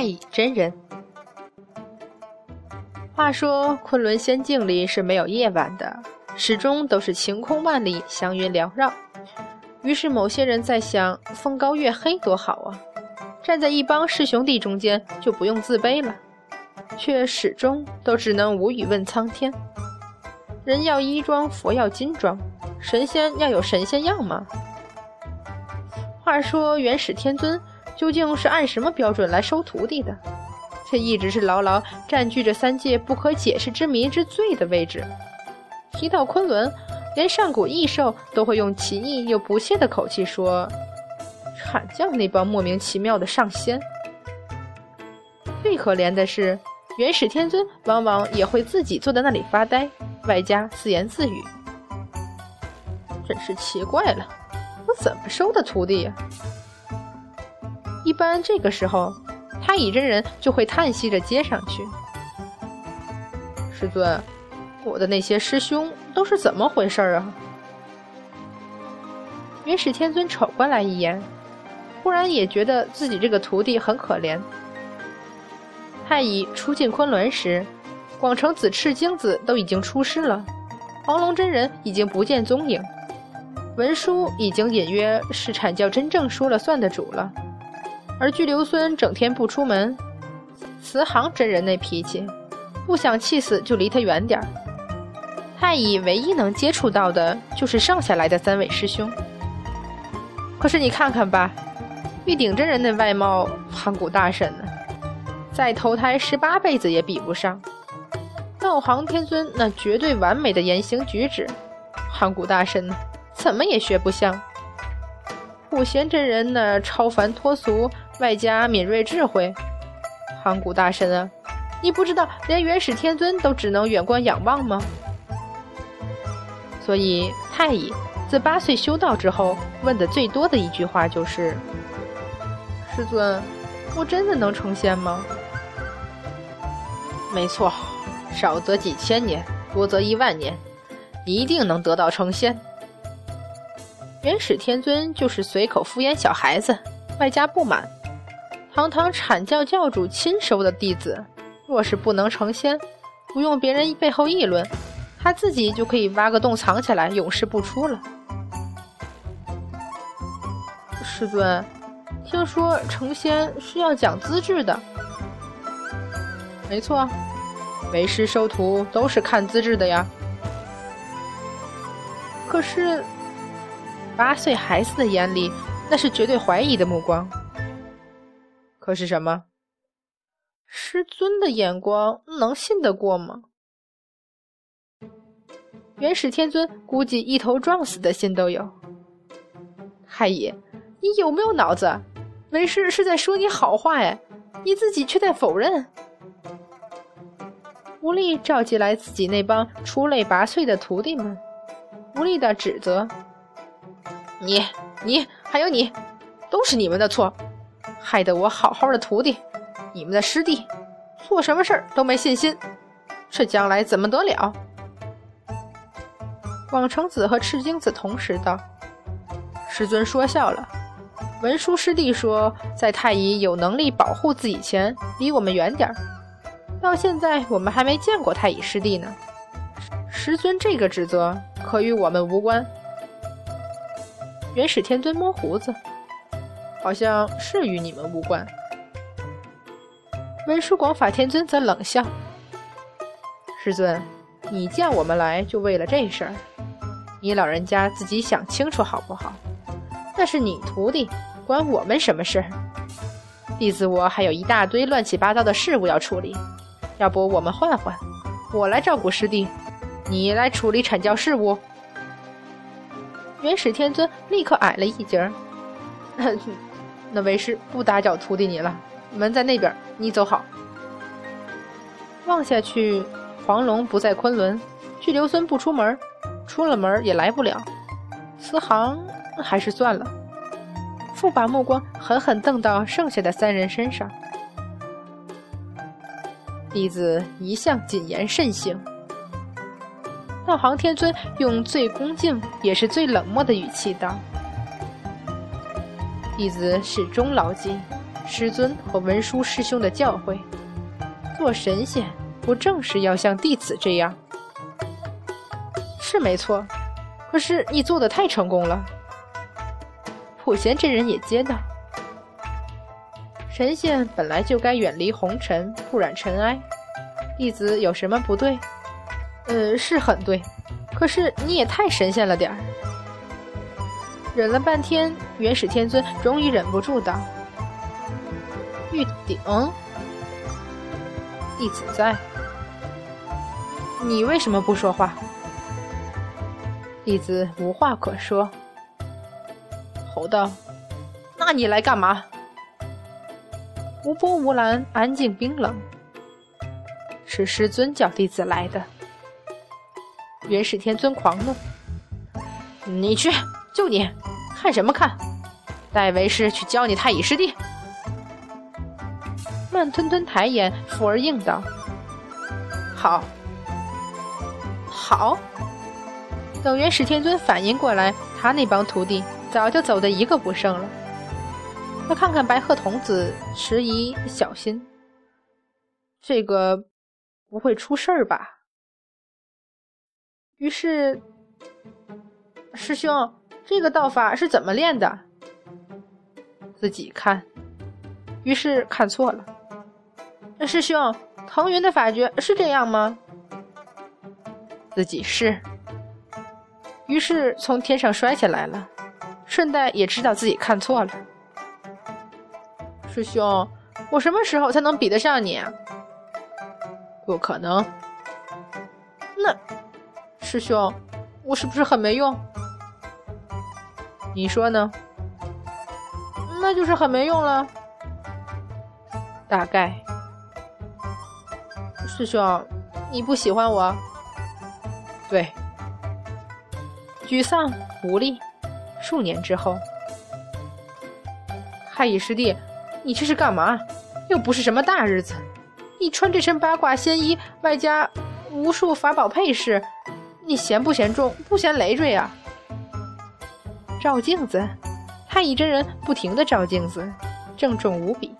太乙真人。话说昆仑仙境里是没有夜晚的，始终都是晴空万里，祥云缭绕。于是某些人在想，风高月黑多好啊！站在一帮师兄弟中间，就不用自卑了。却始终都只能无语问苍天：人要衣装，佛要金装，神仙要有神仙样吗？话说元始天尊究竟是按什么标准来收徒弟的？却一直是牢牢占据着三界不可解释之谜之最的位置。提到昆仑，连上古异兽都会用奇异又不屑的口气说：“阐教那帮莫名其妙的上仙。”最可怜的是，元始天尊往往也会自己坐在那里发呆，外加自言自语：“真是奇怪了，我怎么收的徒弟呀？”一般这个时候。太乙真人就会叹息着接上去：“师尊，我的那些师兄都是怎么回事啊？”元始天尊瞅过来一眼，忽然也觉得自己这个徒弟很可怜。太乙初进昆仑时，广成子、赤精子都已经出师了，黄龙真人已经不见踪影，文殊已经隐约是阐教真正说了算的主了。而巨留孙整天不出门，慈航真人那脾气，不想气死就离他远点儿。太乙唯一能接触到的就是剩下来的三位师兄。可是你看看吧，玉鼎真人的外貌，盘古大神呢，再投胎十八辈子也比不上。道行天尊那绝对完美的言行举止，盘古大神，怎么也学不像。普贤真人那超凡脱俗。外加敏锐智慧，盘古大神啊，你不知道连元始天尊都只能远观仰望吗？所以太乙自八岁修道之后，问的最多的一句话就是：“师尊，我真的能成仙吗？”没错，少则几千年，多则一万年，一定能得到成仙。元始天尊就是随口敷衍小孩子，外加不满。堂堂阐教教主亲收的弟子，若是不能成仙，不用别人背后议论，他自己就可以挖个洞藏起来，永世不出了。师尊，听说成仙是要讲资质的。没错，为师收徒都是看资质的呀。可是，八岁孩子的眼里，那是绝对怀疑的目光。可是什么？师尊的眼光能信得过吗？元始天尊估计一头撞死的心都有。太乙，你有没有脑子？为师是在说你好话哎，你自己却在否认。无力召集来自己那帮出类拔萃的徒弟们，无力的指责：“你、你还有你，都是你们的错。”害得我好好的徒弟，你们的师弟，做什么事儿都没信心，这将来怎么得了？广成子和赤精子同时道：“师尊说笑了。文殊师弟说，在太乙有能力保护自己前，离我们远点儿。到现在我们还没见过太乙师弟呢。师尊这个指责可与我们无关。”元始天尊摸胡子。好像是与你们无关。文殊广法天尊则冷笑：“师尊，你见我们来就为了这事儿，你老人家自己想清楚好不好？那是你徒弟，关我们什么事？弟子我还有一大堆乱七八糟的事务要处理，要不我们换换，我来照顾师弟，你来处理阐教事务。”元始天尊立刻矮了一截儿。那为师不打搅徒弟你了，门在那边，你走好。望下去，黄龙不在昆仑，巨留孙不出门，出了门也来不了。慈航还是算了。复把目光狠狠瞪到剩下的三人身上。弟子一向谨言慎行。道行天尊用最恭敬也是最冷漠的语气道。弟子始终牢记，师尊和文殊师兄的教诲。做神仙不正是要像弟子这样？是没错，可是你做的太成功了。普贤真人也接道：“神仙本来就该远离红尘，不染尘埃。弟子有什么不对？呃，是很对，可是你也太神仙了点儿。”忍了半天，元始天尊终于忍不住道：“玉鼎。”弟子在，你为什么不说话？弟子无话可说，吼道：“那你来干嘛？”无波无澜，安静冰冷。是师尊叫弟子来的。元始天尊狂怒：“你去，就你，看什么看？带为师去教你太乙师弟。”慢吞吞抬眼，附而应道：“好，好。”等元始天尊反应过来，他那帮徒弟早就走得一个不剩了。他看看白鹤童子，迟疑小心：“这个不会出事儿吧？”于是，师兄，这个道法是怎么练的？自己看。于是看错了。师兄，腾云的法诀是这样吗？自己是。于是从天上摔下来了，顺带也知道自己看错了。师兄，我什么时候才能比得上你啊？不可能。那，师兄，我是不是很没用？你说呢？那就是很没用了。大概。师兄，你不喜欢我？对，沮丧无力。数年之后，太乙师弟，你这是干嘛？又不是什么大日子，你穿这身八卦仙衣，外加无数法宝配饰，你嫌不嫌重？不嫌累赘啊？照镜子，太乙真人不停的照镜子，郑重无比。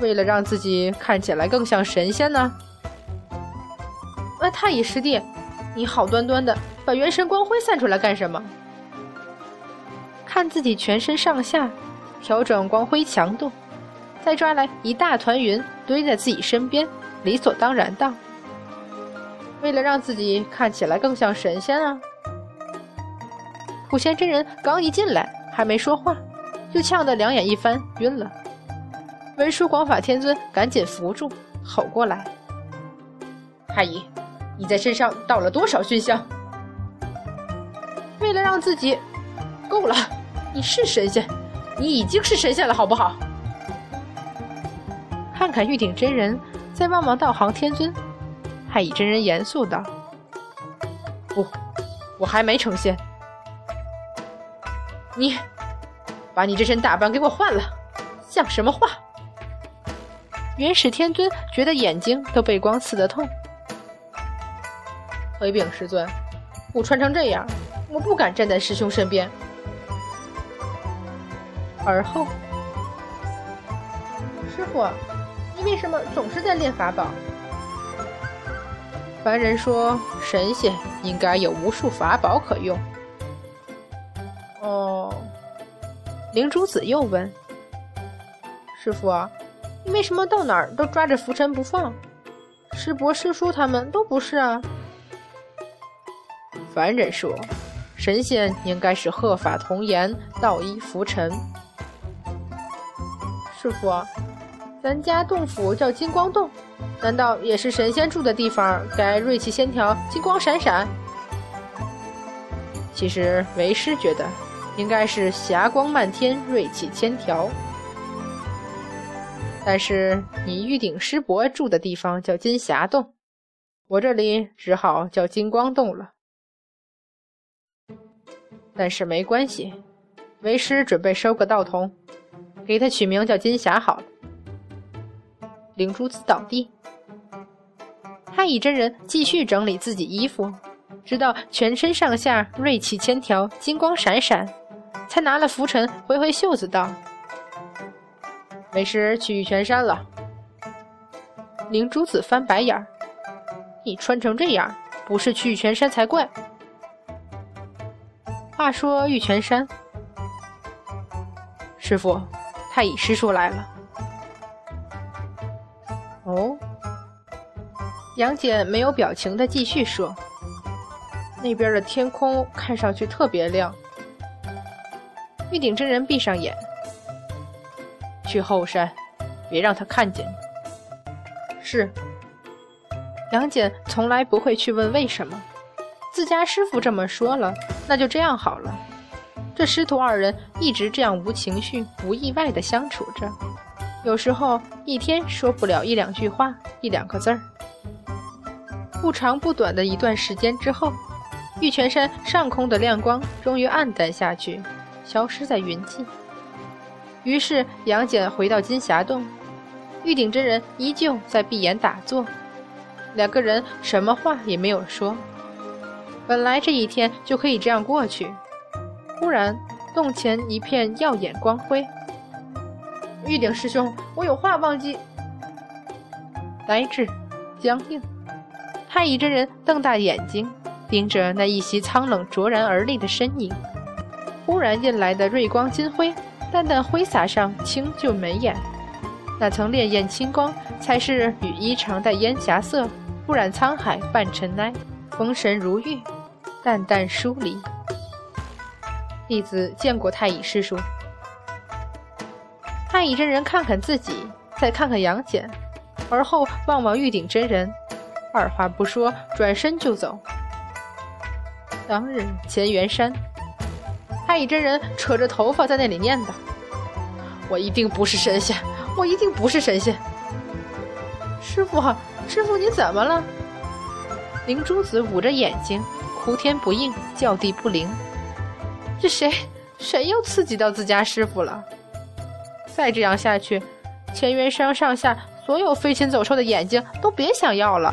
为了让自己看起来更像神仙呢？那太乙师弟，你好端端的把元神光辉散出来干什么？看自己全身上下，调整光辉强度，再抓来一大团云堆在自己身边，理所当然道：“为了让自己看起来更像神仙啊！”普贤真人刚一进来，还没说话，就呛得两眼一翻，晕了。文殊广法天尊赶紧扶住，吼过来：“太乙，你在身上倒了多少熏香？为了让自己……够了！你是神仙，你已经是神仙了，好不好？”看看玉鼎真人，再望望道行天尊，太乙真人严肃道：“不，我还没成仙。你，把你这身打扮给我换了，像什么话？”元始天尊觉得眼睛都被光刺得痛，回禀师尊，我穿成这样，我不敢站在师兄身边。而后，师傅，你为什么总是在练法宝？凡人说神仙应该有无数法宝可用。灵珠子又问，师傅。你为什么到哪儿都抓着浮尘不放？师伯、师叔他们都不是啊。凡人说，神仙应该是鹤发童颜，道衣浮尘。师傅，咱家洞府叫金光洞，难道也是神仙住的地方？该锐气仙条，金光闪闪。其实为师觉得，应该是霞光漫天，锐气千条。但是你玉鼎师伯住的地方叫金霞洞，我这里只好叫金光洞了。但是没关系，为师准备收个道童，给他取名叫金霞好了。灵珠子倒地，太乙真人继续整理自己衣服，直到全身上下锐气千条，金光闪闪，才拿了拂尘挥挥袖子道：“为师去玉泉山了。灵珠子翻白眼儿：“你穿成这样，不是去玉泉山才怪。”话说玉泉山，师傅，太乙师叔来了。哦，杨戬没有表情的继续说：“那边的天空看上去特别亮。”玉鼎真人闭上眼，去后山，别让他看见你。是。杨戬从来不会去问为什么，自家师傅这么说了，那就这样好了。这师徒二人一直这样无情绪、无意外的相处着，有时候一天说不了一两句话、一两个字儿。不长不短的一段时间之后，玉泉山上空的亮光终于暗淡下去。消失在云际。于是杨戬回到金霞洞，玉鼎真人依旧在闭眼打坐，两个人什么话也没有说。本来这一天就可以这样过去，忽然洞前一片耀眼光辉。玉鼎师兄，我有话忘记。呆滞，僵硬。太乙真人瞪大眼睛，盯着那一袭苍冷卓然而立的身影。忽然印来的瑞光金辉，淡淡挥洒上清就眉眼，那层潋滟清光，才是羽衣常带烟霞色，不染沧海半尘埃，风神如玉，淡淡疏离。弟子见过太乙师叔。太乙真人看看自己，再看看杨戬，而后望望玉鼎真人，二话不说，转身就走。当日乾元山。太乙真人扯着头发在那里念叨：“我一定不是神仙，我一定不是神仙。”师傅，师傅，你怎么了？灵珠子捂着眼睛，哭天不应，叫地不灵。这谁，谁又刺激到自家师傅了？再这样下去，乾元山上下所有飞禽走兽的眼睛都别想要了。